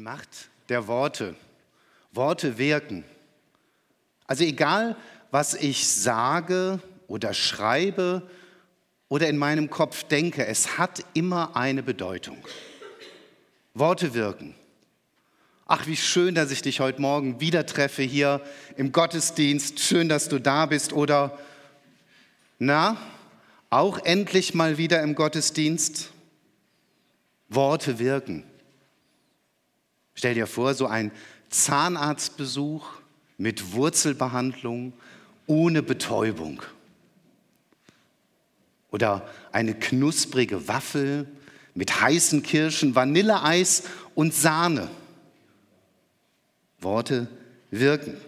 Die Macht der Worte. Worte wirken. Also egal, was ich sage oder schreibe oder in meinem Kopf denke, es hat immer eine Bedeutung. Worte wirken. Ach, wie schön, dass ich dich heute Morgen wieder treffe hier im Gottesdienst. Schön, dass du da bist. Oder, na, auch endlich mal wieder im Gottesdienst. Worte wirken. Stell dir vor, so ein Zahnarztbesuch mit Wurzelbehandlung ohne Betäubung. Oder eine knusprige Waffel mit heißen Kirschen, Vanilleeis und Sahne. Worte wirken.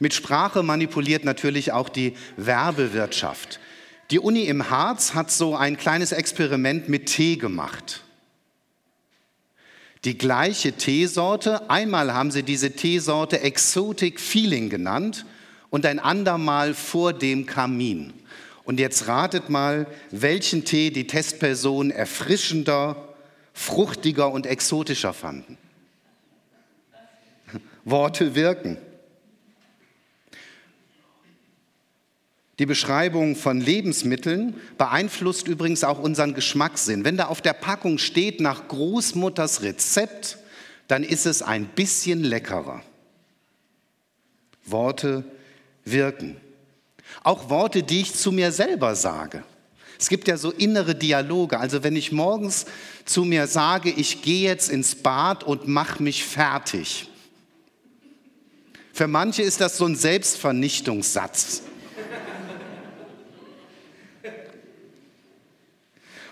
Mit Sprache manipuliert natürlich auch die Werbewirtschaft. Die Uni im Harz hat so ein kleines Experiment mit Tee gemacht. Die gleiche Teesorte, einmal haben sie diese Teesorte Exotic Feeling genannt und ein andermal vor dem Kamin. Und jetzt ratet mal, welchen Tee die Testpersonen erfrischender, fruchtiger und exotischer fanden. Worte wirken. Die Beschreibung von Lebensmitteln beeinflusst übrigens auch unseren Geschmackssinn. Wenn da auf der Packung steht nach Großmutters Rezept, dann ist es ein bisschen leckerer. Worte wirken. Auch Worte, die ich zu mir selber sage. Es gibt ja so innere Dialoge. Also wenn ich morgens zu mir sage, ich gehe jetzt ins Bad und mache mich fertig. Für manche ist das so ein Selbstvernichtungssatz.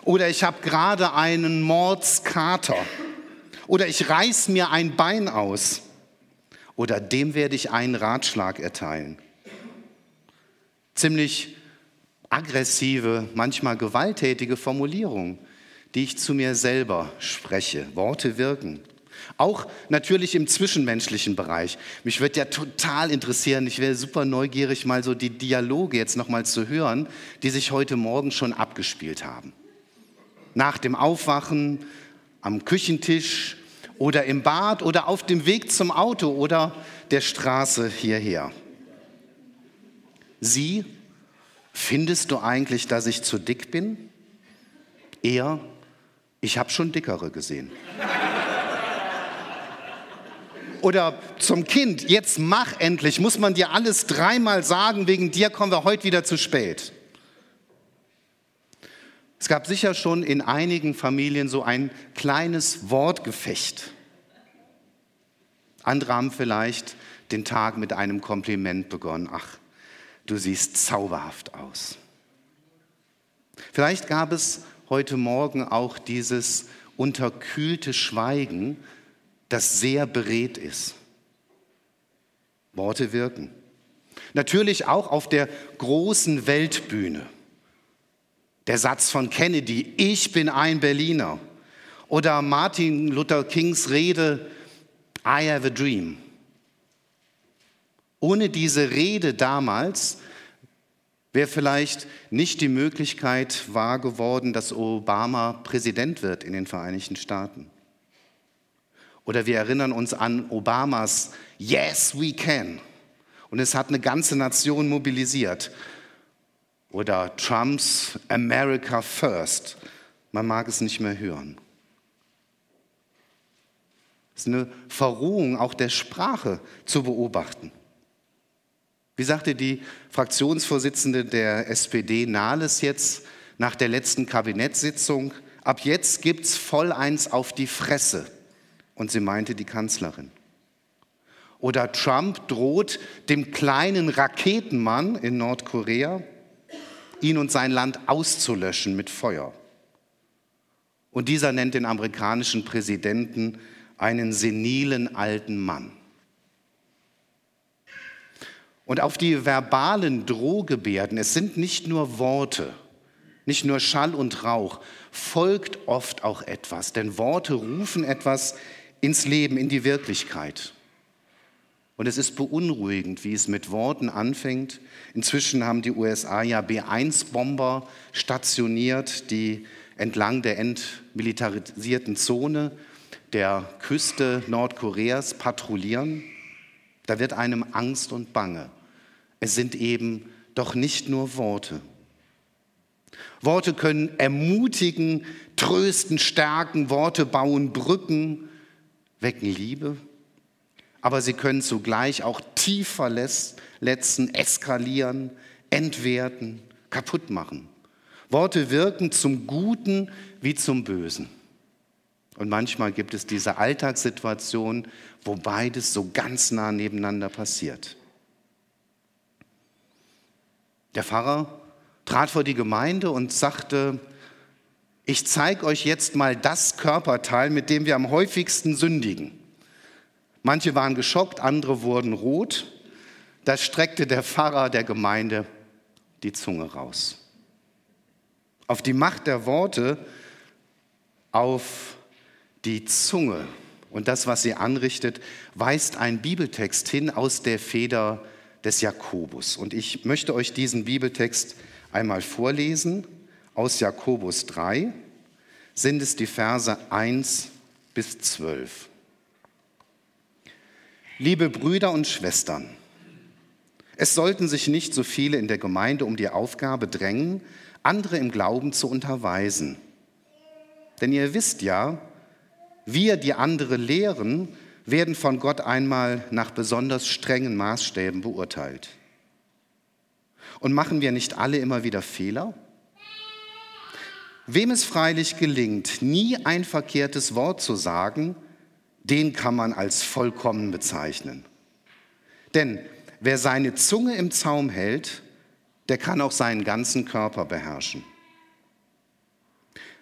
Oder ich habe gerade einen Mordskater. Oder ich reiß mir ein Bein aus. Oder dem werde ich einen Ratschlag erteilen. Ziemlich aggressive, manchmal gewalttätige Formulierungen, die ich zu mir selber spreche. Worte wirken. Auch natürlich im zwischenmenschlichen Bereich. Mich würde ja total interessieren, ich wäre super neugierig, mal so die Dialoge jetzt nochmal zu hören, die sich heute Morgen schon abgespielt haben nach dem Aufwachen, am Küchentisch oder im Bad oder auf dem Weg zum Auto oder der Straße hierher. Sie, findest du eigentlich, dass ich zu dick bin? Er, ich habe schon dickere gesehen. Oder zum Kind, jetzt mach endlich, muss man dir alles dreimal sagen, wegen dir kommen wir heute wieder zu spät. Es gab sicher schon in einigen Familien so ein kleines Wortgefecht. Andere haben vielleicht den Tag mit einem Kompliment begonnen. Ach, du siehst zauberhaft aus. Vielleicht gab es heute Morgen auch dieses unterkühlte Schweigen, das sehr beredt ist. Worte wirken. Natürlich auch auf der großen Weltbühne. Der Satz von Kennedy, ich bin ein Berliner. Oder Martin Luther Kings Rede, I have a dream. Ohne diese Rede damals wäre vielleicht nicht die Möglichkeit wahr geworden, dass Obama Präsident wird in den Vereinigten Staaten. Oder wir erinnern uns an Obamas Yes, we can. Und es hat eine ganze Nation mobilisiert oder Trumps America First. Man mag es nicht mehr hören. Es ist eine Verrohung auch der Sprache zu beobachten. Wie sagte die Fraktionsvorsitzende der SPD Nahles jetzt nach der letzten Kabinettssitzung, ab jetzt gibt's voll eins auf die Fresse. Und sie meinte die Kanzlerin. Oder Trump droht dem kleinen Raketenmann in Nordkorea, ihn und sein Land auszulöschen mit Feuer. Und dieser nennt den amerikanischen Präsidenten einen senilen alten Mann. Und auf die verbalen Drohgebärden, es sind nicht nur Worte, nicht nur Schall und Rauch, folgt oft auch etwas, denn Worte rufen etwas ins Leben, in die Wirklichkeit. Und es ist beunruhigend, wie es mit Worten anfängt. Inzwischen haben die USA ja B-1-Bomber stationiert, die entlang der entmilitarisierten Zone der Küste Nordkoreas patrouillieren, da wird einem Angst und Bange. Es sind eben doch nicht nur Worte. Worte können ermutigen, trösten, stärken, Worte bauen Brücken, wecken Liebe, aber sie können zugleich auch tief verletzen, eskalieren, entwerten, kaputt machen. Worte wirken zum Guten wie zum Bösen. Und manchmal gibt es diese Alltagssituation, wo beides so ganz nah nebeneinander passiert. Der Pfarrer trat vor die Gemeinde und sagte, ich zeige euch jetzt mal das Körperteil, mit dem wir am häufigsten sündigen. Manche waren geschockt, andere wurden rot. Da streckte der Pfarrer der Gemeinde die Zunge raus. Auf die Macht der Worte, auf die Zunge und das, was sie anrichtet, weist ein Bibeltext hin aus der Feder des Jakobus. Und ich möchte euch diesen Bibeltext einmal vorlesen. Aus Jakobus 3 sind es die Verse 1 bis 12. Liebe Brüder und Schwestern, es sollten sich nicht so viele in der Gemeinde um die Aufgabe drängen, andere im Glauben zu unterweisen. Denn ihr wisst ja, wir, die andere lehren, werden von Gott einmal nach besonders strengen Maßstäben beurteilt. Und machen wir nicht alle immer wieder Fehler? Wem es freilich gelingt, nie ein verkehrtes Wort zu sagen, den kann man als vollkommen bezeichnen. Denn wer seine Zunge im Zaum hält, der kann auch seinen ganzen Körper beherrschen.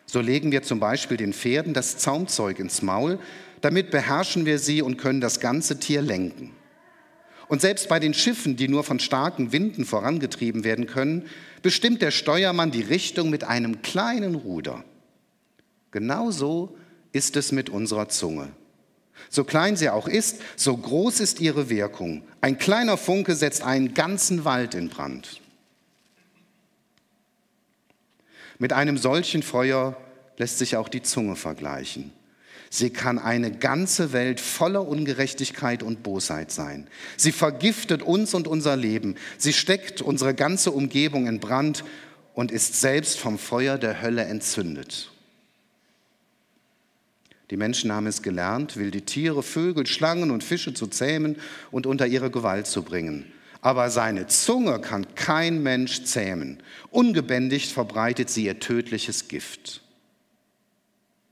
So legen wir zum Beispiel den Pferden das Zaumzeug ins Maul, damit beherrschen wir sie und können das ganze Tier lenken. Und selbst bei den Schiffen, die nur von starken Winden vorangetrieben werden können, bestimmt der Steuermann die Richtung mit einem kleinen Ruder. Genauso ist es mit unserer Zunge. So klein sie auch ist, so groß ist ihre Wirkung. Ein kleiner Funke setzt einen ganzen Wald in Brand. Mit einem solchen Feuer lässt sich auch die Zunge vergleichen. Sie kann eine ganze Welt voller Ungerechtigkeit und Bosheit sein. Sie vergiftet uns und unser Leben. Sie steckt unsere ganze Umgebung in Brand und ist selbst vom Feuer der Hölle entzündet. Die Menschen haben es gelernt, wilde Tiere, Vögel, Schlangen und Fische zu zähmen und unter ihre Gewalt zu bringen aber seine Zunge kann kein Mensch zähmen. Ungebändigt verbreitet sie ihr tödliches Gift.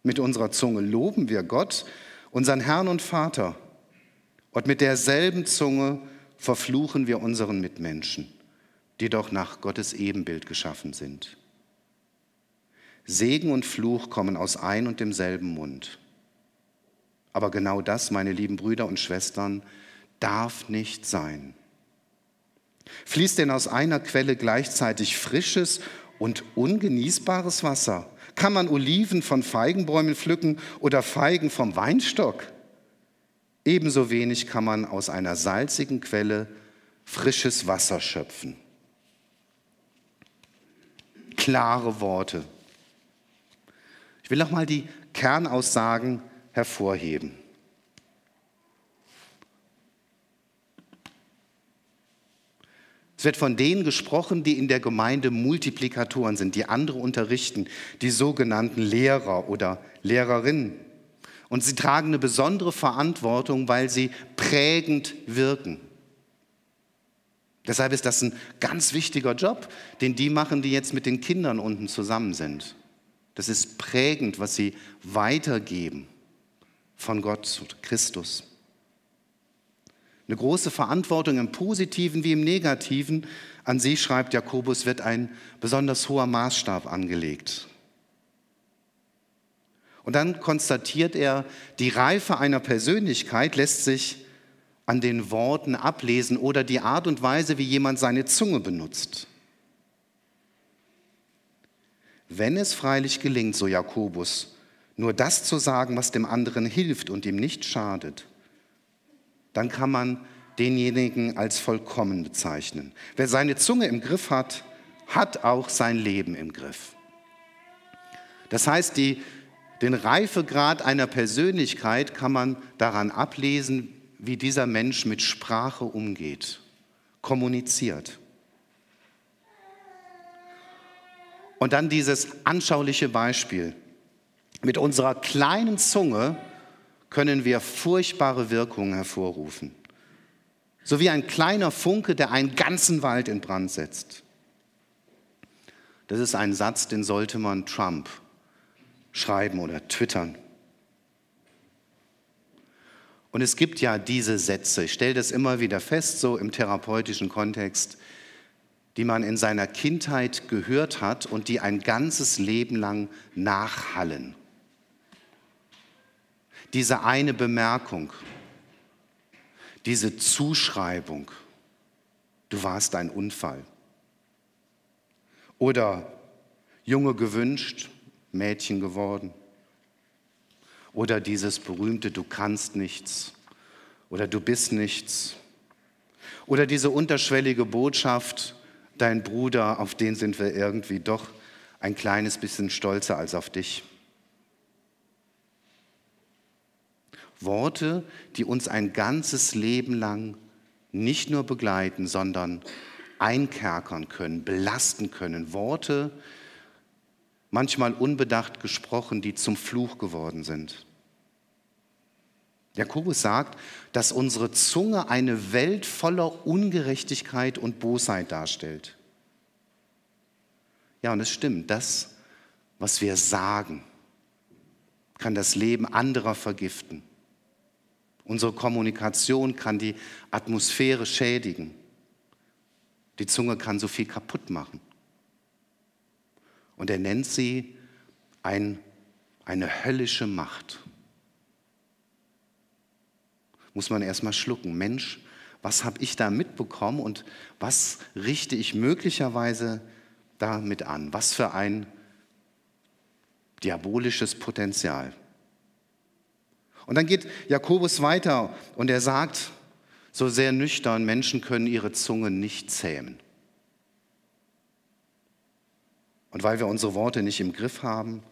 Mit unserer Zunge loben wir Gott, unseren Herrn und Vater. Und mit derselben Zunge verfluchen wir unseren Mitmenschen, die doch nach Gottes Ebenbild geschaffen sind. Segen und Fluch kommen aus ein und demselben Mund. Aber genau das, meine lieben Brüder und Schwestern, darf nicht sein. Fließt denn aus einer Quelle gleichzeitig frisches und ungenießbares Wasser? Kann man Oliven von Feigenbäumen pflücken oder Feigen vom Weinstock? Ebenso wenig kann man aus einer salzigen Quelle frisches Wasser schöpfen. Klare Worte. Ich will noch mal die Kernaussagen hervorheben. Es wird von denen gesprochen, die in der Gemeinde Multiplikatoren sind, die andere unterrichten, die sogenannten Lehrer oder Lehrerinnen. Und sie tragen eine besondere Verantwortung, weil sie prägend wirken. Deshalb ist das ein ganz wichtiger Job, den die machen, die jetzt mit den Kindern unten zusammen sind. Das ist prägend, was sie weitergeben von Gott Christus. Eine große Verantwortung im positiven wie im negativen. An sie, schreibt Jakobus, wird ein besonders hoher Maßstab angelegt. Und dann konstatiert er, die Reife einer Persönlichkeit lässt sich an den Worten ablesen oder die Art und Weise, wie jemand seine Zunge benutzt. Wenn es freilich gelingt, so Jakobus, nur das zu sagen, was dem anderen hilft und ihm nicht schadet, dann kann man denjenigen als vollkommen bezeichnen. Wer seine Zunge im Griff hat, hat auch sein Leben im Griff. Das heißt, die Den Reifegrad einer Persönlichkeit kann man daran ablesen, wie dieser Mensch mit Sprache umgeht, kommuniziert. Und dann dieses anschauliche Beispiel. Mit unserer kleinen Zunge können wir furchtbare Wirkungen hervorrufen. So wie ein kleiner Funke, der einen ganzen Wald in Brand setzt. Das ist ein Satz, den sollte man Trump schreiben oder twittern. Und es gibt ja diese Sätze, ich stelle das immer wieder fest, so im therapeutischen Kontext, die man in seiner Kindheit gehört hat und die ein ganzes Leben lang nachhallen. Diese eine Bemerkung, diese Zuschreibung, du warst ein Unfall. Oder Junge gewünscht, Mädchen geworden. Oder dieses berühmte Du kannst nichts oder du bist nichts. Oder diese unterschwellige Botschaft, dein Bruder, auf den sind wir irgendwie doch ein kleines bisschen stolzer als auf dich. Worte, die uns ein ganzes Leben lang nicht nur begleiten, sondern einkerkern können, belasten können. Worte, manchmal unbedacht gesprochen, die zum Fluch geworden sind. Jakobus sagt, dass unsere Zunge eine Welt voller Ungerechtigkeit und Bosheit darstellt. Ja, und es stimmt, das, was wir sagen, kann das Leben anderer vergiften. Unsere Kommunikation kann die Atmosphäre schädigen. Die Zunge kann so viel kaputt machen. Und er nennt sie ein, eine höllische Macht muss man erstmal schlucken. Mensch, was habe ich da mitbekommen und was richte ich möglicherweise damit an? Was für ein diabolisches Potenzial. Und dann geht Jakobus weiter und er sagt so sehr nüchtern, Menschen können ihre Zunge nicht zähmen. Und weil wir unsere Worte nicht im Griff haben,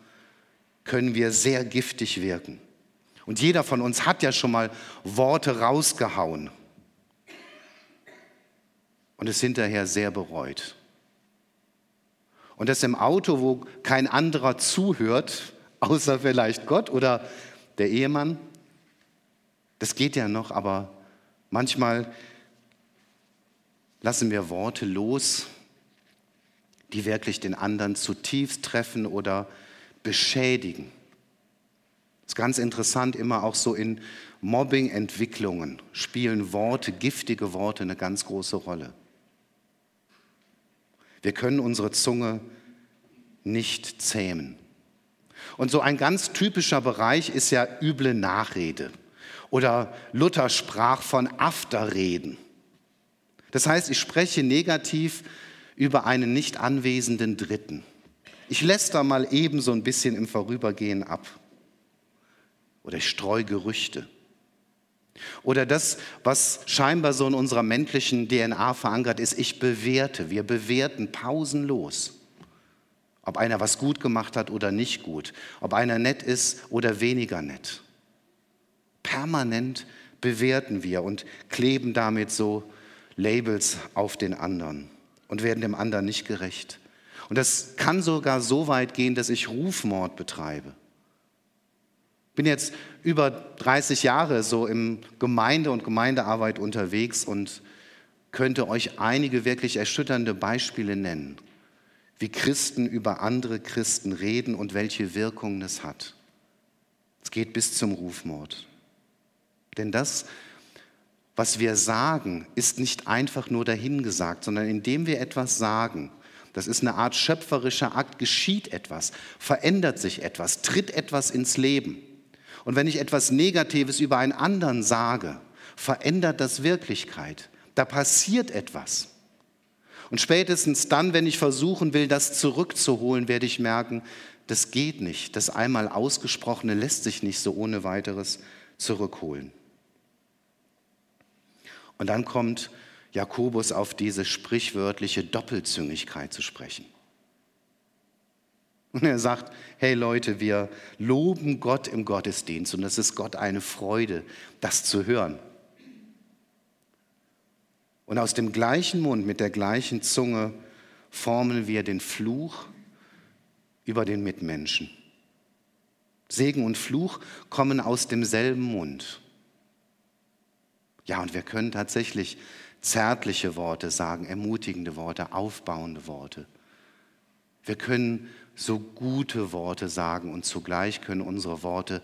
können wir sehr giftig wirken. Und jeder von uns hat ja schon mal Worte rausgehauen und es hinterher sehr bereut. Und das im Auto, wo kein anderer zuhört, außer vielleicht Gott oder der Ehemann, das geht ja noch, aber manchmal lassen wir Worte los, die wirklich den anderen zutiefst treffen oder beschädigen ist ganz interessant, immer auch so in Mobbing-Entwicklungen spielen Worte, giftige Worte eine ganz große Rolle. Wir können unsere Zunge nicht zähmen. Und so ein ganz typischer Bereich ist ja üble Nachrede. Oder Luther sprach von Afterreden. Das heißt, ich spreche negativ über einen nicht anwesenden Dritten. Ich lässt mal eben so ein bisschen im Vorübergehen ab oder ich streue Gerüchte. Oder das, was scheinbar so in unserer menschlichen DNA verankert ist, ich bewerte. Wir bewerten pausenlos. Ob einer was gut gemacht hat oder nicht gut. Ob einer nett ist oder weniger nett. Permanent bewerten wir und kleben damit so Labels auf den anderen und werden dem anderen nicht gerecht. Und das kann sogar so weit gehen, dass ich Rufmord betreibe bin jetzt über 30 Jahre so im Gemeinde- und Gemeindearbeit unterwegs und könnte euch einige wirklich erschütternde Beispiele nennen, wie Christen über andere Christen reden und welche Wirkungen es hat. Es geht bis zum Rufmord. Denn das, was wir sagen, ist nicht einfach nur dahingesagt, sondern indem wir etwas sagen, das ist eine Art schöpferischer Akt, geschieht etwas, verändert sich etwas, tritt etwas ins Leben. Und wenn ich etwas Negatives über einen anderen sage, verändert das Wirklichkeit. Da passiert etwas. Und spätestens dann, wenn ich versuchen will, das zurückzuholen, werde ich merken, das geht nicht. Das einmal Ausgesprochene lässt sich nicht so ohne weiteres zurückholen. Und dann kommt Jakobus auf diese sprichwörtliche Doppelzüngigkeit zu sprechen. Und er sagt, hey Leute, wir loben Gott im Gottesdienst und es ist Gott eine Freude, das zu hören. Und aus dem gleichen Mund, mit der gleichen Zunge formen wir den Fluch über den Mitmenschen. Segen und Fluch kommen aus demselben Mund. Ja, und wir können tatsächlich zärtliche Worte sagen, ermutigende Worte, aufbauende Worte. Wir können so gute Worte sagen und zugleich können unsere Worte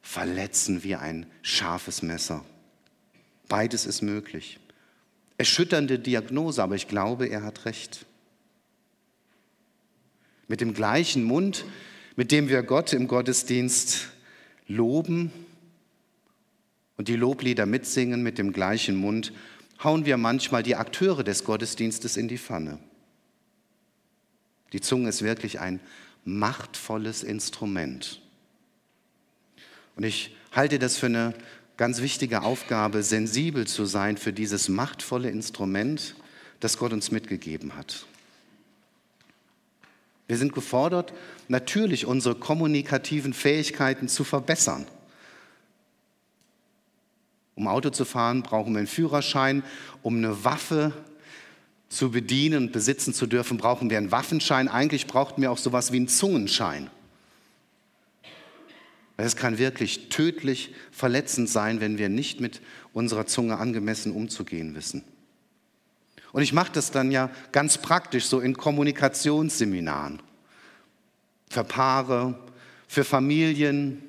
verletzen wie ein scharfes Messer. Beides ist möglich. Erschütternde Diagnose, aber ich glaube, er hat recht. Mit dem gleichen Mund, mit dem wir Gott im Gottesdienst loben und die Loblieder mitsingen, mit dem gleichen Mund hauen wir manchmal die Akteure des Gottesdienstes in die Pfanne. Die Zunge ist wirklich ein machtvolles Instrument. Und ich halte das für eine ganz wichtige Aufgabe, sensibel zu sein für dieses machtvolle Instrument, das Gott uns mitgegeben hat. Wir sind gefordert, natürlich unsere kommunikativen Fähigkeiten zu verbessern. Um Auto zu fahren, brauchen wir einen Führerschein. Um eine Waffe zu bedienen und besitzen zu dürfen, brauchen wir einen Waffenschein. Eigentlich brauchten wir auch sowas wie einen Zungenschein. Es kann wirklich tödlich verletzend sein, wenn wir nicht mit unserer Zunge angemessen umzugehen wissen. Und ich mache das dann ja ganz praktisch so in Kommunikationsseminaren. Für Paare, für Familien,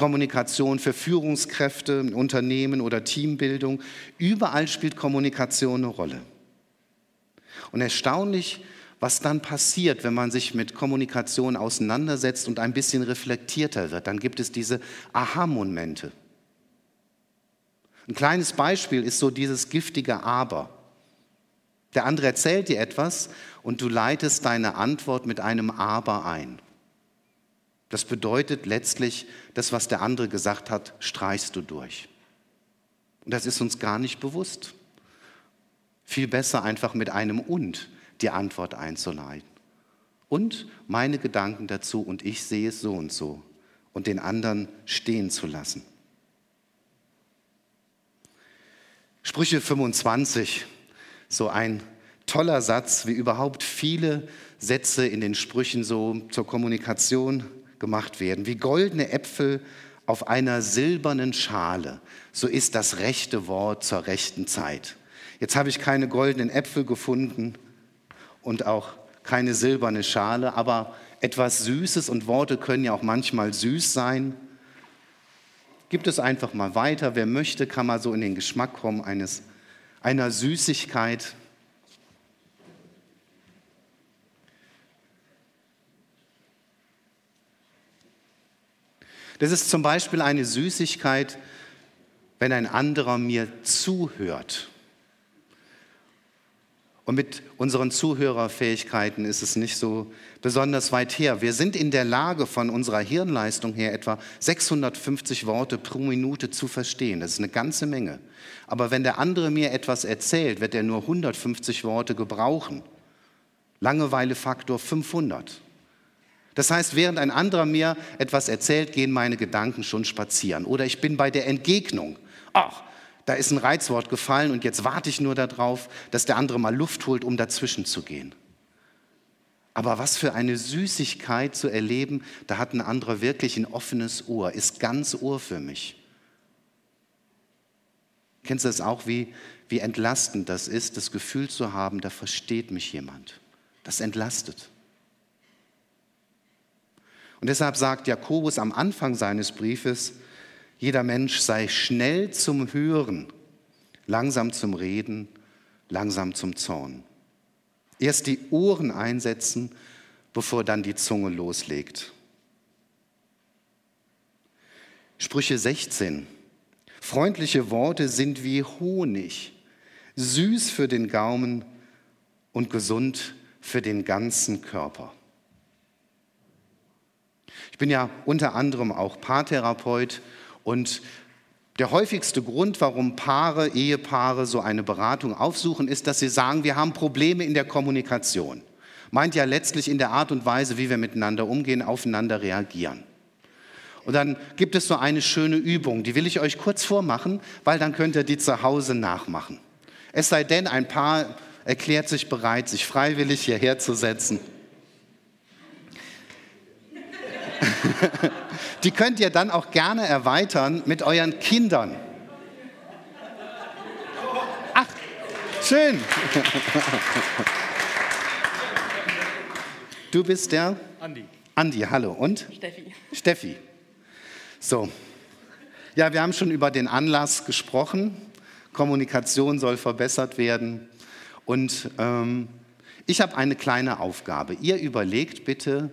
Kommunikation für Führungskräfte, Unternehmen oder Teambildung. Überall spielt Kommunikation eine Rolle. Und erstaunlich, was dann passiert, wenn man sich mit Kommunikation auseinandersetzt und ein bisschen reflektierter wird. Dann gibt es diese Aha-Momente. Ein kleines Beispiel ist so dieses giftige Aber. Der andere erzählt dir etwas und du leitest deine Antwort mit einem Aber ein. Das bedeutet letztlich, das, was der andere gesagt hat, streichst du durch. Und das ist uns gar nicht bewusst. Viel besser einfach mit einem Und die Antwort einzuleiten. Und meine Gedanken dazu und ich sehe es so und so und den anderen stehen zu lassen. Sprüche 25, so ein toller Satz, wie überhaupt viele Sätze in den Sprüchen so zur Kommunikation gemacht werden. Wie goldene Äpfel auf einer silbernen Schale, so ist das rechte Wort zur rechten Zeit. Jetzt habe ich keine goldenen Äpfel gefunden und auch keine silberne Schale, aber etwas Süßes und Worte können ja auch manchmal süß sein. Gibt es einfach mal weiter. Wer möchte, kann mal so in den Geschmack kommen eines, einer Süßigkeit. Das ist zum Beispiel eine Süßigkeit, wenn ein anderer mir zuhört. Und mit unseren Zuhörerfähigkeiten ist es nicht so besonders weit her. Wir sind in der Lage, von unserer Hirnleistung her etwa 650 Worte pro Minute zu verstehen. Das ist eine ganze Menge. Aber wenn der andere mir etwas erzählt, wird er nur 150 Worte gebrauchen. Langeweilefaktor 500. Das heißt, während ein anderer mir etwas erzählt, gehen meine Gedanken schon spazieren. Oder ich bin bei der Entgegnung. Ach, da ist ein Reizwort gefallen und jetzt warte ich nur darauf, dass der andere mal Luft holt, um dazwischen zu gehen. Aber was für eine Süßigkeit zu erleben, da hat ein anderer wirklich ein offenes Ohr, ist ganz Ohr für mich. Kennst du das auch, wie, wie entlastend das ist, das Gefühl zu haben, da versteht mich jemand. Das entlastet. Und deshalb sagt Jakobus am Anfang seines Briefes, jeder Mensch sei schnell zum Hören, langsam zum Reden, langsam zum Zorn. Erst die Ohren einsetzen, bevor dann die Zunge loslegt. Sprüche 16. Freundliche Worte sind wie Honig, süß für den Gaumen und gesund für den ganzen Körper bin ja unter anderem auch Paartherapeut und der häufigste Grund, warum Paare, Ehepaare so eine Beratung aufsuchen, ist, dass sie sagen, wir haben Probleme in der Kommunikation. Meint ja letztlich in der Art und Weise, wie wir miteinander umgehen, aufeinander reagieren. Und dann gibt es so eine schöne Übung, die will ich euch kurz vormachen, weil dann könnt ihr die zu Hause nachmachen. Es sei denn, ein Paar erklärt sich bereit, sich freiwillig hierher zu setzen. die könnt ihr dann auch gerne erweitern mit euren Kindern. Ach, schön. Du bist der? Andi. Andi, hallo. Und? Steffi. Steffi. So. Ja, wir haben schon über den Anlass gesprochen. Kommunikation soll verbessert werden. Und ähm, ich habe eine kleine Aufgabe. Ihr überlegt bitte,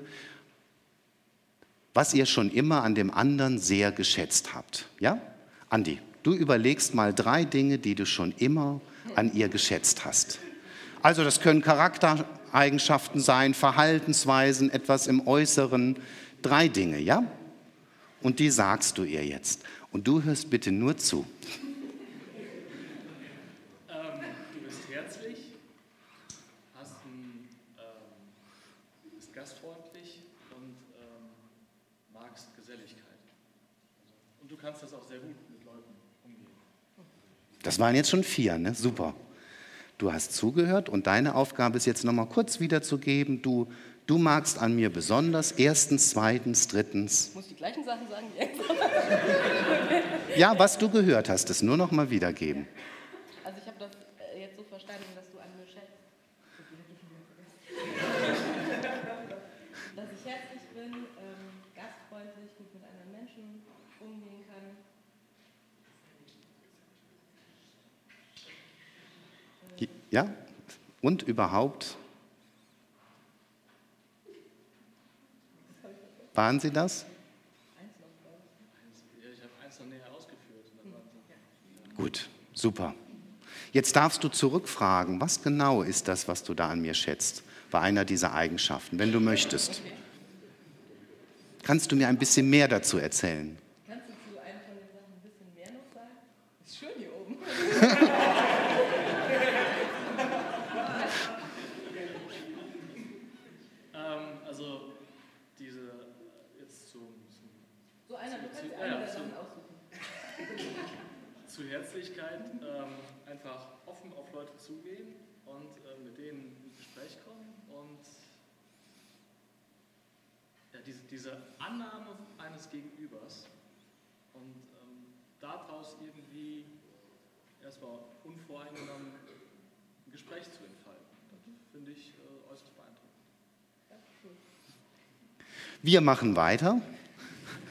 was ihr schon immer an dem anderen sehr geschätzt habt. Ja? Andi, du überlegst mal drei Dinge, die du schon immer an ihr geschätzt hast. Also das können Charaktereigenschaften sein, Verhaltensweisen, etwas im Äußeren. Drei Dinge, ja? Und die sagst du ihr jetzt. Und du hörst bitte nur zu. Ähm, du bist herzlich, hast ein, ähm, bist gastfreundlich und ähm, magst Geselligkeit. Und du kannst das auch sehr gut mit Leuten umgehen. Das waren jetzt schon vier, ne? Super. Du hast zugehört und deine Aufgabe ist jetzt nochmal kurz wiederzugeben. Du, du magst an mir besonders. Erstens, zweitens, drittens. Ich muss die gleichen Sachen sagen wie jetzt. Ja, was du gehört hast, das nur nochmal wiedergeben. Also ich habe das äh, jetzt so verstanden, dass du an mir schätzt. dass ich herzlich bin, ähm, gastfreundlich, gut mit anderen Menschen umgehen kann. Ja? Und überhaupt? Waren Sie das? Gut, super. Jetzt darfst du zurückfragen, was genau ist das, was du da an mir schätzt, bei einer dieser Eigenschaften, wenn du möchtest. Kannst du mir ein bisschen mehr dazu erzählen? Kannst du zu einer von den Sachen ein bisschen mehr noch sagen? Ist schön hier oben. Ähm, also diese, äh, jetzt zum, zum, So einer, du kannst Ja, eine ja, der so. Sachen aussuchen. zu Herzlichkeit, ähm, einfach offen auf Leute zugehen und äh, mit denen ins Gespräch kommen und ja, diese, diese Annahme eines Gegenübers und ähm, daraus irgendwie erstmal unvoreingenommen ein Gespräch zu entfalten. Das finde ich äh, äußerst beeindruckend. Wir machen weiter.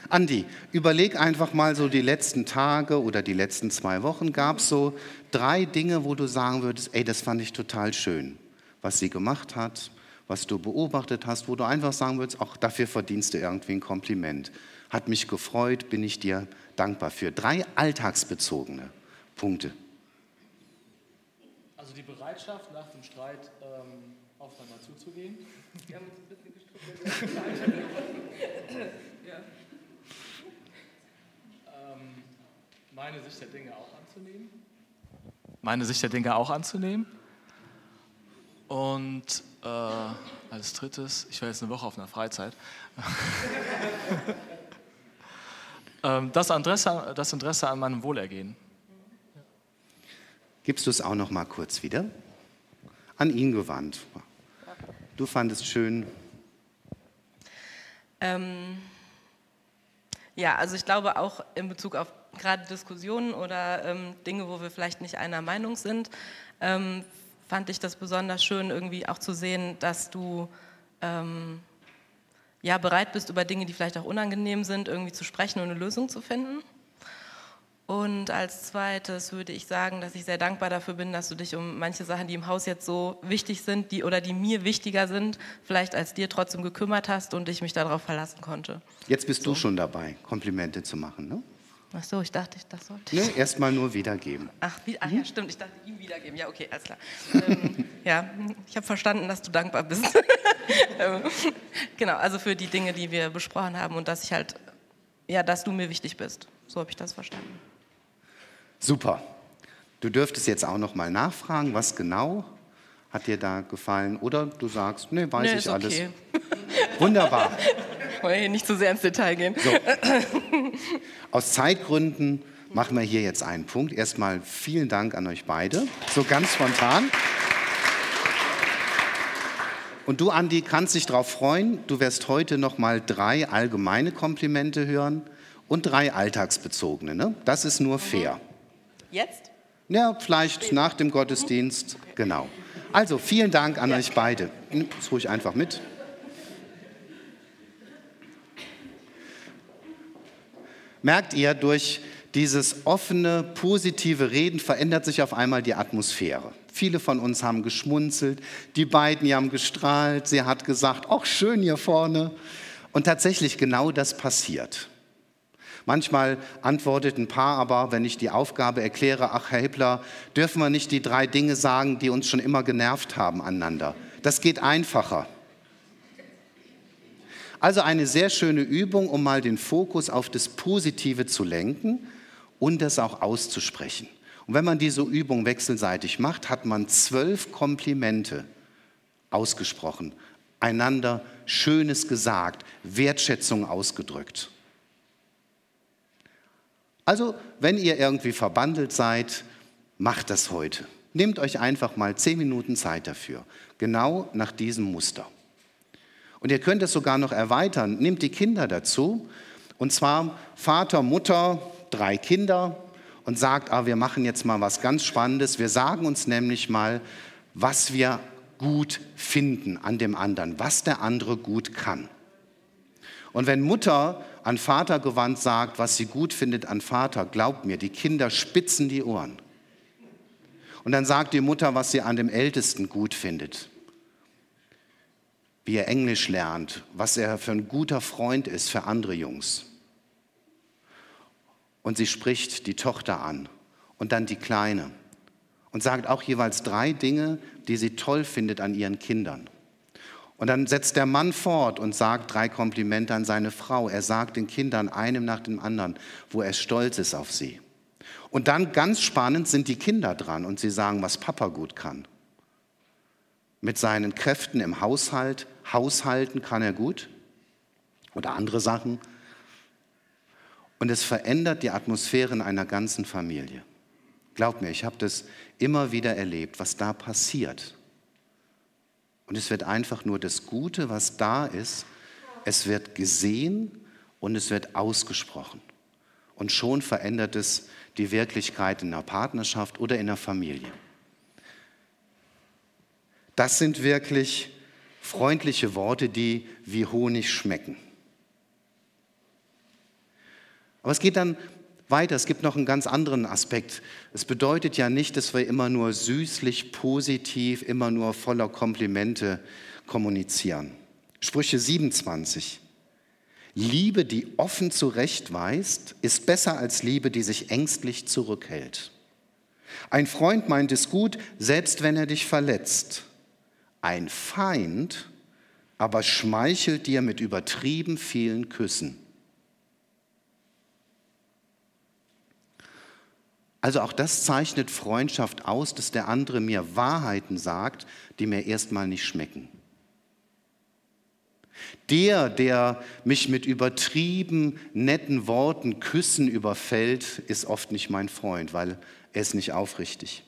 Andi, überleg einfach mal so die letzten Tage oder die letzten zwei Wochen. Gab es so drei Dinge, wo du sagen würdest, ey, das fand ich total schön, was sie gemacht hat, was du beobachtet hast, wo du einfach sagen würdest, auch dafür verdienst du irgendwie ein Kompliment. Hat mich gefreut, bin ich dir dankbar für. Drei alltagsbezogene Punkte. Also die Bereitschaft, nach dem Streit ähm, aufeinander zuzugehen. Wir haben uns ein bisschen meine Sicht der Dinge auch anzunehmen. Meine Sicht der Dinge auch anzunehmen. Und äh, als drittes, ich war jetzt eine Woche auf einer Freizeit. ähm, das, Interesse, das Interesse an meinem Wohlergehen. Gibst du es auch noch mal kurz wieder? An ihn gewandt. Du fandest schön, Ähm, ja, also ich glaube auch in Bezug auf gerade Diskussionen oder ähm, Dinge, wo wir vielleicht nicht einer Meinung sind, ähm, fand ich das besonders schön, irgendwie auch zu sehen, dass du ähm, ja, bereit bist, über Dinge, die vielleicht auch unangenehm sind, irgendwie zu sprechen und eine Lösung zu finden. Und als zweites würde ich sagen, dass ich sehr dankbar dafür bin, dass du dich um manche Sachen, die im Haus jetzt so wichtig sind, die oder die mir wichtiger sind, vielleicht als dir trotzdem gekümmert hast und ich mich darauf verlassen konnte. Jetzt bist du schon dabei, Komplimente zu machen, ne? Ach so, ich dachte, ich das sollte. Ne, erstmal nur wiedergeben. Ach, wie, ach ja, stimmt, ich dachte ihm wiedergeben. Ja, okay, alles klar. ähm, ja, ich habe verstanden, dass du dankbar bist. Genau, also für die Dinge, die wir besprochen haben und dass ich halt, ja, dass du mir wichtig bist. So habe ich das verstanden. Super. Du dürftest jetzt auch noch mal nachfragen, was genau Hat dir da gefallen? Oder du sagst, nee, weiß Nee, ich alles. okay. Wunderbar. Wollen wir hier nicht zu sehr ins Detail gehen. So. Aus Zeitgründen machen wir hier jetzt einen Punkt. Erstmal vielen Dank an euch beide. So ganz spontan. Und du, Andi, kannst dich darauf freuen. Du wirst heute noch mal drei allgemeine Komplimente hören und drei alltagsbezogene. Ne? Das ist nur fair. Jetzt? Ja, vielleicht nach dem Gottesdienst. Genau. Also vielen Dank an euch beide. Nimm es ruhig einfach mit. Merkt ihr, durch dieses offene, positive Reden verändert sich auf einmal die Atmosphäre. Viele von uns haben geschmunzelt, die beiden haben gestrahlt, sie hat gesagt, ach schön hier vorne. Und tatsächlich genau das passiert. Manchmal antwortet ein Paar aber, wenn ich die Aufgabe erkläre, ach Herr Hippler, dürfen wir nicht die drei Dinge sagen, die uns schon immer genervt haben aneinander. Das geht einfacher. Also eine sehr schöne Übung, um mal den Fokus auf das Positive zu lenken und das auch auszusprechen. Und wenn man diese Übung wechselseitig macht, hat man zwölf Komplimente ausgesprochen, einander Schönes gesagt, Wertschätzung ausgedrückt. Also, wenn ihr irgendwie verbandelt seid, macht das heute. Nehmt euch einfach mal zehn Minuten Zeit dafür, genau nach diesem Muster. Und ihr könnt es sogar noch erweitern. Nehmt die Kinder dazu, und zwar Vater, Mutter, drei Kinder, und sagt, ah, wir machen jetzt mal was ganz Spannendes. Wir sagen uns nämlich mal, was wir gut finden an dem anderen, was der andere gut kann. Und wenn Mutter an Vater gewandt sagt, was sie gut findet an Vater, glaubt mir, die Kinder spitzen die Ohren. Und dann sagt die Mutter, was sie an dem Ältesten gut findet. Wie er Englisch lernt, was er für ein guter Freund ist für andere Jungs. Und sie spricht die Tochter an und dann die Kleine und sagt auch jeweils drei Dinge, die sie toll findet an ihren Kindern. Und dann setzt der Mann fort und sagt drei Komplimente an seine Frau. Er sagt den Kindern einem nach dem anderen, wo er stolz ist auf sie. Und dann ganz spannend sind die Kinder dran und sie sagen, was Papa gut kann. Mit seinen Kräften im Haushalt, Haushalten kann er gut oder andere Sachen. Und es verändert die Atmosphäre in einer ganzen Familie. Glaubt mir, ich habe das immer wieder erlebt, was da passiert. Und es wird einfach nur das Gute, was da ist, es wird gesehen und es wird ausgesprochen. Und schon verändert es die Wirklichkeit in der Partnerschaft oder in der Familie. Das sind wirklich freundliche Worte, die wie Honig schmecken. Aber es geht dann weiter. Es gibt noch einen ganz anderen Aspekt. Es bedeutet ja nicht, dass wir immer nur süßlich, positiv, immer nur voller Komplimente kommunizieren. Sprüche 27. Liebe, die offen zurechtweist, ist besser als Liebe, die sich ängstlich zurückhält. Ein Freund meint es gut, selbst wenn er dich verletzt. Ein Feind aber schmeichelt dir mit übertrieben vielen Küssen. Also auch das zeichnet Freundschaft aus, dass der andere mir Wahrheiten sagt, die mir erstmal nicht schmecken. Der, der mich mit übertrieben netten Worten, Küssen überfällt, ist oft nicht mein Freund, weil er ist nicht aufrichtig.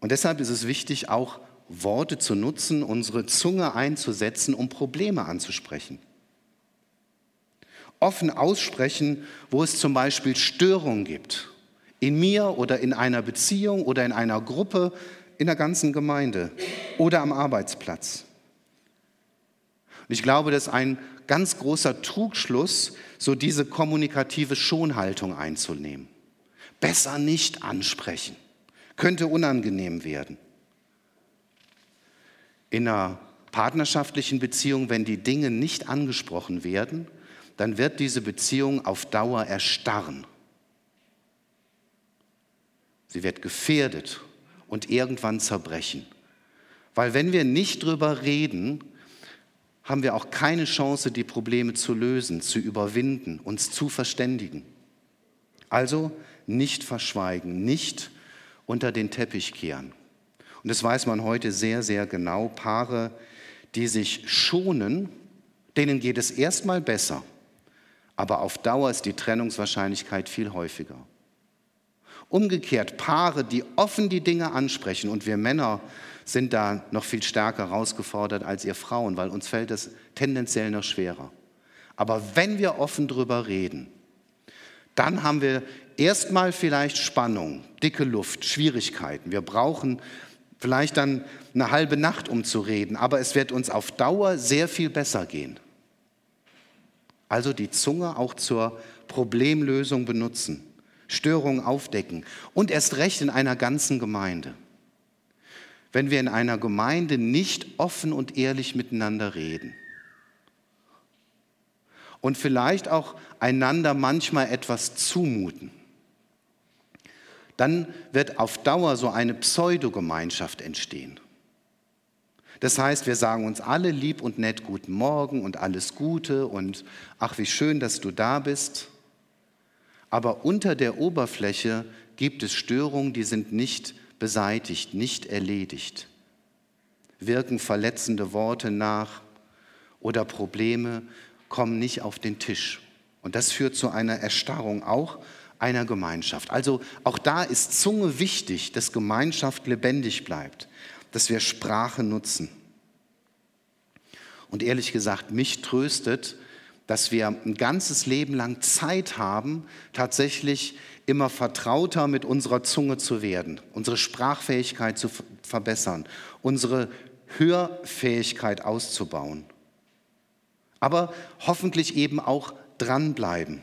Und deshalb ist es wichtig, auch Worte zu nutzen, unsere Zunge einzusetzen, um Probleme anzusprechen offen aussprechen, wo es zum Beispiel Störungen gibt. In mir oder in einer Beziehung oder in einer Gruppe, in der ganzen Gemeinde oder am Arbeitsplatz. Und ich glaube, das ist ein ganz großer Trugschluss, so diese kommunikative Schonhaltung einzunehmen. Besser nicht ansprechen. Könnte unangenehm werden. In einer partnerschaftlichen Beziehung, wenn die Dinge nicht angesprochen werden, dann wird diese Beziehung auf Dauer erstarren. Sie wird gefährdet und irgendwann zerbrechen. Weil wenn wir nicht drüber reden, haben wir auch keine Chance, die Probleme zu lösen, zu überwinden, uns zu verständigen. Also nicht verschweigen, nicht unter den Teppich kehren. Und das weiß man heute sehr, sehr genau. Paare, die sich schonen, denen geht es erstmal besser. Aber auf Dauer ist die Trennungswahrscheinlichkeit viel häufiger. Umgekehrt, Paare, die offen die Dinge ansprechen, und wir Männer sind da noch viel stärker herausgefordert als ihr Frauen, weil uns fällt es tendenziell noch schwerer. Aber wenn wir offen drüber reden, dann haben wir erstmal vielleicht Spannung, dicke Luft, Schwierigkeiten. Wir brauchen vielleicht dann eine halbe Nacht, um zu reden, aber es wird uns auf Dauer sehr viel besser gehen. Also die Zunge auch zur Problemlösung benutzen, Störungen aufdecken und erst recht in einer ganzen Gemeinde. Wenn wir in einer Gemeinde nicht offen und ehrlich miteinander reden und vielleicht auch einander manchmal etwas zumuten, dann wird auf Dauer so eine Pseudogemeinschaft entstehen. Das heißt, wir sagen uns alle lieb und nett guten Morgen und alles Gute und ach, wie schön, dass du da bist. Aber unter der Oberfläche gibt es Störungen, die sind nicht beseitigt, nicht erledigt. Wirken verletzende Worte nach oder Probleme kommen nicht auf den Tisch. Und das führt zu einer Erstarrung auch einer Gemeinschaft. Also auch da ist Zunge wichtig, dass Gemeinschaft lebendig bleibt dass wir Sprache nutzen. Und ehrlich gesagt, mich tröstet, dass wir ein ganzes Leben lang Zeit haben, tatsächlich immer vertrauter mit unserer Zunge zu werden, unsere Sprachfähigkeit zu verbessern, unsere Hörfähigkeit auszubauen. Aber hoffentlich eben auch dranbleiben.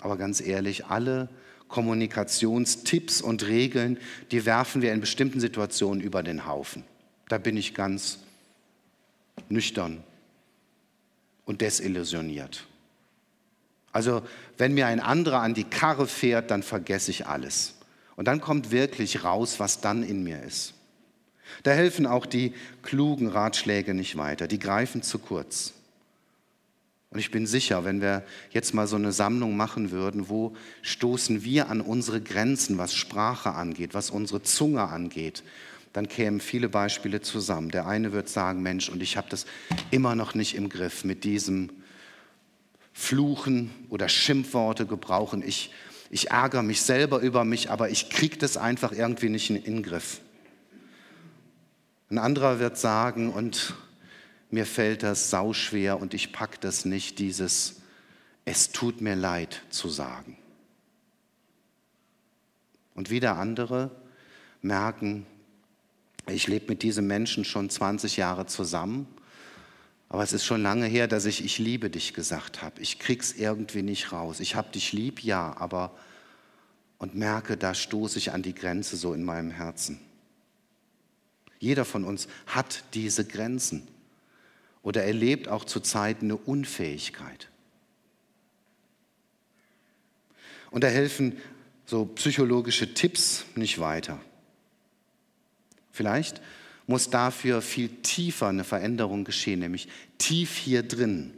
Aber ganz ehrlich, alle Kommunikationstipps und Regeln, die werfen wir in bestimmten Situationen über den Haufen. Da bin ich ganz nüchtern und desillusioniert. Also wenn mir ein anderer an die Karre fährt, dann vergesse ich alles. Und dann kommt wirklich raus, was dann in mir ist. Da helfen auch die klugen Ratschläge nicht weiter, die greifen zu kurz. Und ich bin sicher, wenn wir jetzt mal so eine Sammlung machen würden, wo stoßen wir an unsere Grenzen, was Sprache angeht, was unsere Zunge angeht, dann kämen viele Beispiele zusammen. Der eine wird sagen, Mensch, und ich habe das immer noch nicht im Griff mit diesem Fluchen oder Schimpfworte gebrauchen. Ich, ich ärgere mich selber über mich, aber ich kriege das einfach irgendwie nicht in den Griff. Ein anderer wird sagen, und mir fällt das sauschwer und ich pack das nicht, dieses es tut mir leid zu sagen. Und wieder andere merken, ich lebe mit diesem Menschen schon 20 Jahre zusammen, aber es ist schon lange her, dass ich ich liebe dich gesagt habe. Ich krieg's irgendwie nicht raus. Ich habe dich lieb, ja, aber und merke, da stoße ich an die Grenze so in meinem Herzen. Jeder von uns hat diese Grenzen oder erlebt auch zu Zeiten eine Unfähigkeit. Und da helfen so psychologische Tipps nicht weiter. Vielleicht muss dafür viel tiefer eine Veränderung geschehen, nämlich tief hier drin,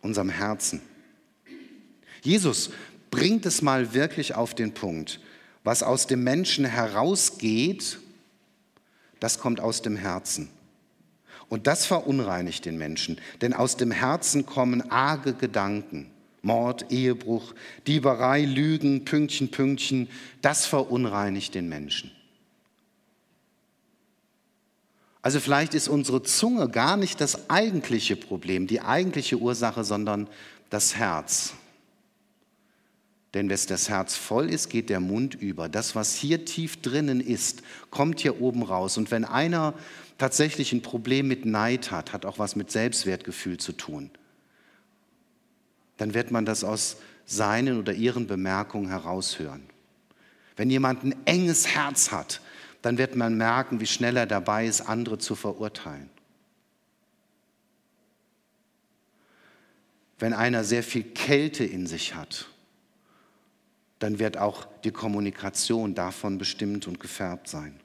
unserem Herzen. Jesus bringt es mal wirklich auf den Punkt. Was aus dem Menschen herausgeht, das kommt aus dem Herzen. Und das verunreinigt den Menschen, denn aus dem Herzen kommen arge Gedanken. Mord, Ehebruch, Dieberei, Lügen, Pünktchen, Pünktchen, das verunreinigt den Menschen. Also vielleicht ist unsere Zunge gar nicht das eigentliche Problem, die eigentliche Ursache, sondern das Herz. Denn wenn das Herz voll ist, geht der Mund über. Das, was hier tief drinnen ist, kommt hier oben raus. Und wenn einer tatsächlich ein Problem mit Neid hat, hat auch was mit Selbstwertgefühl zu tun, dann wird man das aus seinen oder ihren Bemerkungen heraushören. Wenn jemand ein enges Herz hat, dann wird man merken, wie schnell er dabei ist, andere zu verurteilen. Wenn einer sehr viel Kälte in sich hat, dann wird auch die Kommunikation davon bestimmt und gefärbt sein.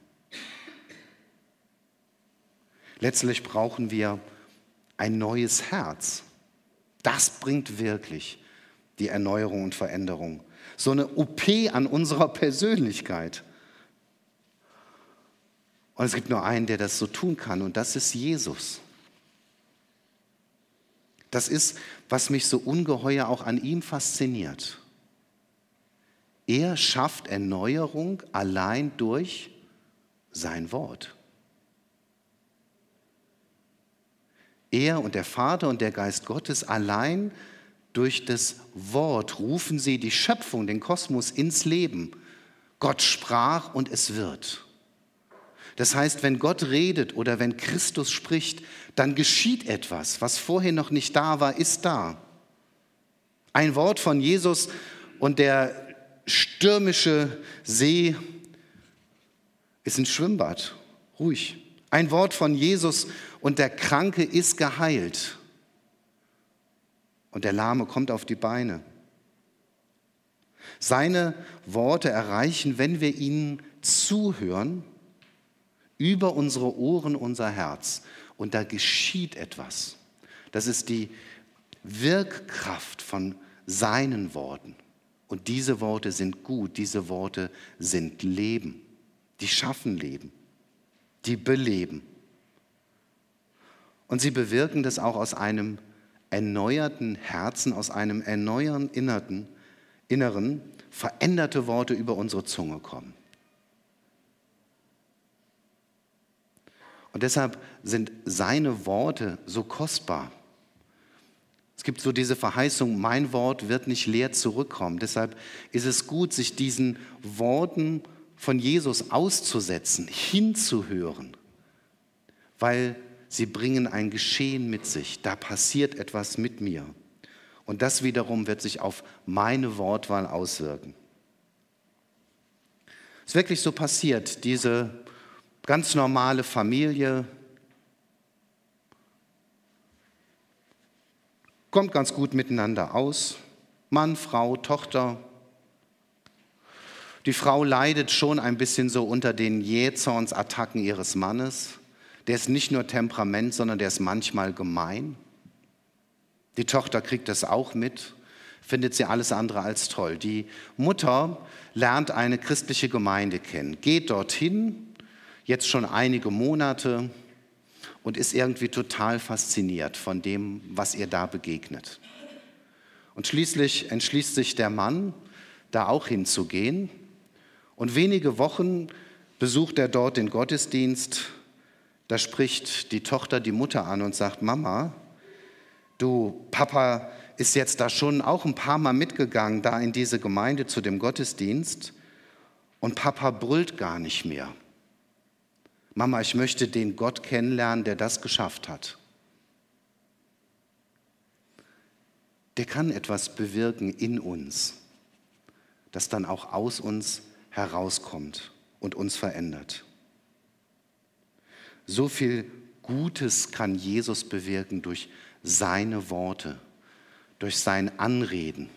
Letztlich brauchen wir ein neues Herz. Das bringt wirklich die Erneuerung und Veränderung. So eine OP an unserer Persönlichkeit. Und es gibt nur einen, der das so tun kann, und das ist Jesus. Das ist, was mich so ungeheuer auch an ihm fasziniert. Er schafft Erneuerung allein durch sein Wort. Er und der Vater und der Geist Gottes allein durch das Wort rufen sie die Schöpfung, den Kosmos ins Leben. Gott sprach und es wird. Das heißt, wenn Gott redet oder wenn Christus spricht, dann geschieht etwas. Was vorher noch nicht da war, ist da. Ein Wort von Jesus und der stürmische See ist ein Schwimmbad, ruhig. Ein Wort von Jesus und der Kranke ist geheilt. Und der Lahme kommt auf die Beine. Seine Worte erreichen, wenn wir ihnen zuhören, über unsere Ohren unser Herz. Und da geschieht etwas. Das ist die Wirkkraft von seinen Worten. Und diese Worte sind gut, diese Worte sind Leben. Die schaffen Leben, die beleben. Und sie bewirken das auch aus einem erneuerten Herzen, aus einem erneuerten Inneren, Inneren veränderte Worte über unsere Zunge kommen. Und deshalb sind seine Worte so kostbar. Es gibt so diese Verheißung, mein Wort wird nicht leer zurückkommen. Deshalb ist es gut, sich diesen Worten von Jesus auszusetzen, hinzuhören, weil sie bringen ein Geschehen mit sich. Da passiert etwas mit mir. Und das wiederum wird sich auf meine Wortwahl auswirken. Es ist wirklich so passiert, diese ganz normale Familie kommt ganz gut miteinander aus. Mann, Frau, Tochter. Die Frau leidet schon ein bisschen so unter den Jähzornsattacken ihres Mannes. Der ist nicht nur Temperament, sondern der ist manchmal gemein. Die Tochter kriegt das auch mit, findet sie alles andere als toll. Die Mutter lernt eine christliche Gemeinde kennen, geht dorthin, jetzt schon einige Monate und ist irgendwie total fasziniert von dem, was ihr da begegnet. Und schließlich entschließt sich der Mann, da auch hinzugehen. Und wenige Wochen besucht er dort den Gottesdienst da spricht die Tochter die Mutter an und sagt, Mama, du, Papa ist jetzt da schon auch ein paar Mal mitgegangen, da in diese Gemeinde zu dem Gottesdienst und Papa brüllt gar nicht mehr. Mama, ich möchte den Gott kennenlernen, der das geschafft hat. Der kann etwas bewirken in uns, das dann auch aus uns herauskommt und uns verändert. So viel Gutes kann Jesus bewirken durch seine Worte, durch sein Anreden.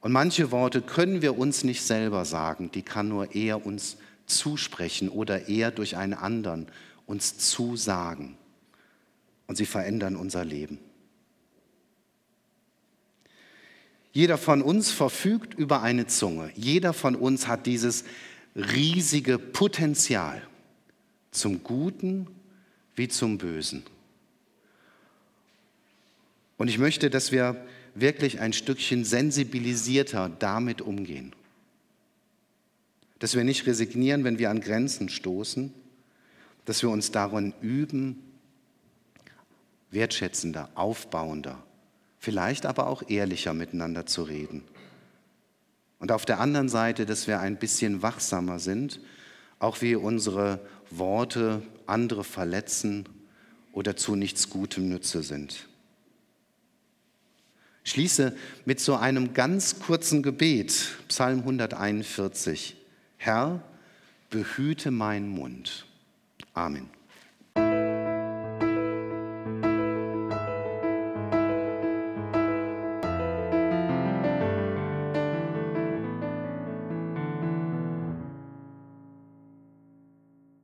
Und manche Worte können wir uns nicht selber sagen, die kann nur er uns zusprechen oder er durch einen anderen uns zusagen. Und sie verändern unser Leben. Jeder von uns verfügt über eine Zunge. Jeder von uns hat dieses riesige Potenzial zum Guten wie zum Bösen. Und ich möchte, dass wir wirklich ein Stückchen sensibilisierter damit umgehen. Dass wir nicht resignieren, wenn wir an Grenzen stoßen, dass wir uns darin üben, wertschätzender, aufbauender, vielleicht aber auch ehrlicher miteinander zu reden. Und auf der anderen Seite, dass wir ein bisschen wachsamer sind, auch wie unsere Worte andere verletzen oder zu nichts Gutem Nütze sind. Schließe mit so einem ganz kurzen Gebet, Psalm 141. Herr, behüte meinen Mund. Amen.